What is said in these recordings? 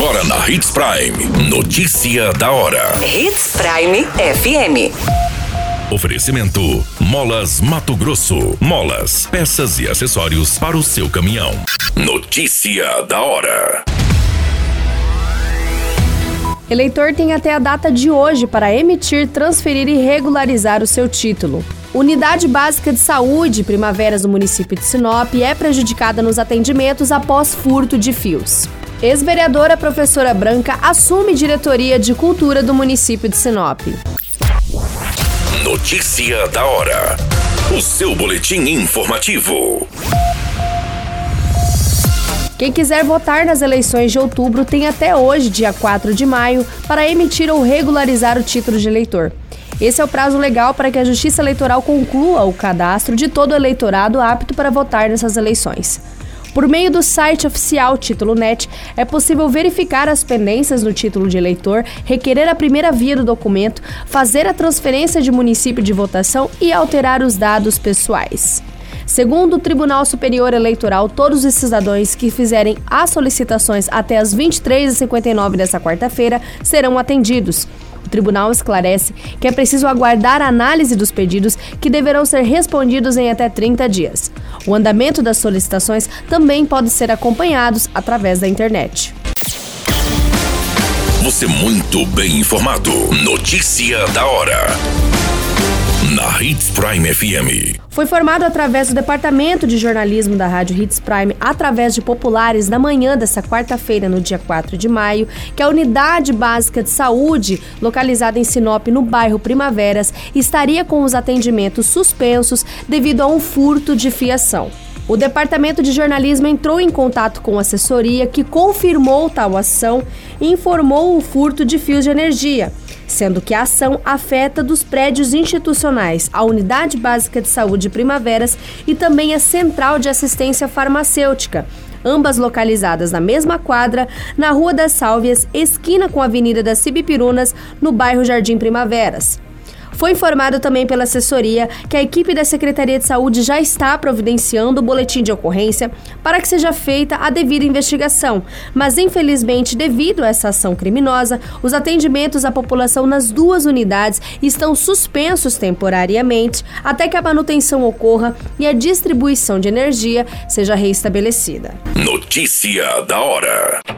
Agora na Hits Prime. Notícia da hora. Hits Prime FM. Oferecimento: Molas Mato Grosso. Molas, peças e acessórios para o seu caminhão. Notícia da hora. Eleitor tem até a data de hoje para emitir, transferir e regularizar o seu título. Unidade Básica de Saúde Primaveras do município de Sinop é prejudicada nos atendimentos após furto de fios. Ex-vereadora professora Branca assume diretoria de cultura do município de Sinop. Notícia da hora. O seu boletim informativo. Quem quiser votar nas eleições de outubro tem até hoje, dia 4 de maio, para emitir ou regularizar o título de eleitor. Esse é o prazo legal para que a Justiça Eleitoral conclua o cadastro de todo eleitorado apto para votar nessas eleições. Por meio do site oficial Título Net, é possível verificar as pendências no título de eleitor, requerer a primeira via do documento, fazer a transferência de município de votação e alterar os dados pessoais. Segundo o Tribunal Superior Eleitoral, todos os cidadãos que fizerem as solicitações até as 23h59 desta quarta-feira serão atendidos. O tribunal esclarece que é preciso aguardar a análise dos pedidos, que deverão ser respondidos em até 30 dias. O andamento das solicitações também pode ser acompanhados através da internet. Você muito bem informado. Notícia da hora na Hits Prime FM. Foi formado através do Departamento de Jornalismo da Rádio Hits Prime, através de populares, na manhã dessa quarta-feira, no dia 4 de maio, que a Unidade Básica de Saúde, localizada em Sinop, no bairro Primaveras, estaria com os atendimentos suspensos devido a um furto de fiação. O Departamento de Jornalismo entrou em contato com a assessoria, que confirmou tal ação e informou o furto de fios de energia sendo que a ação afeta dos prédios institucionais, a Unidade Básica de Saúde Primaveras e também a Central de Assistência Farmacêutica ambas localizadas na mesma quadra, na Rua das Sálvias, esquina com a Avenida das Cibipirunas, no bairro Jardim Primaveras. Foi informado também pela assessoria que a equipe da Secretaria de Saúde já está providenciando o boletim de ocorrência para que seja feita a devida investigação. Mas, infelizmente, devido a essa ação criminosa, os atendimentos à população nas duas unidades estão suspensos temporariamente até que a manutenção ocorra e a distribuição de energia seja reestabelecida. Notícia da hora.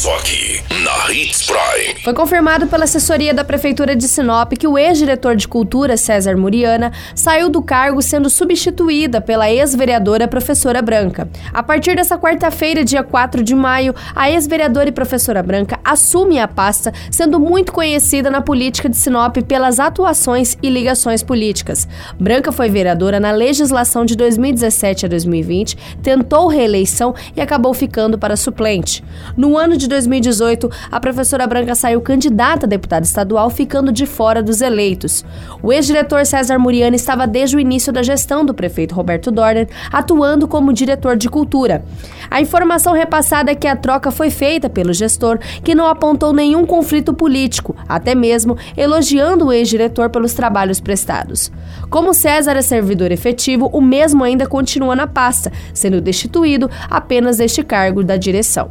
Só aqui, na Hits Prime. Foi confirmado pela assessoria da Prefeitura de Sinop que o ex-diretor de Cultura, César Muriana, saiu do cargo sendo substituída pela ex-vereadora professora Branca. A partir dessa quarta-feira, dia 4 de maio, a ex-vereadora e professora Branca assume a pasta, sendo muito conhecida na política de Sinop pelas atuações e ligações políticas. Branca foi vereadora na legislação de 2017 a 2020, tentou reeleição e acabou ficando para suplente. No ano de 2018, a professora Branca saiu candidata a deputada estadual, ficando de fora dos eleitos. O ex-diretor César Muriano estava desde o início da gestão do prefeito Roberto Dorner, atuando como diretor de cultura. A informação repassada é que a troca foi feita pelo gestor, que não apontou nenhum conflito político, até mesmo elogiando o ex-diretor pelos trabalhos prestados. Como César é servidor efetivo, o mesmo ainda continua na pasta, sendo destituído apenas deste cargo da direção.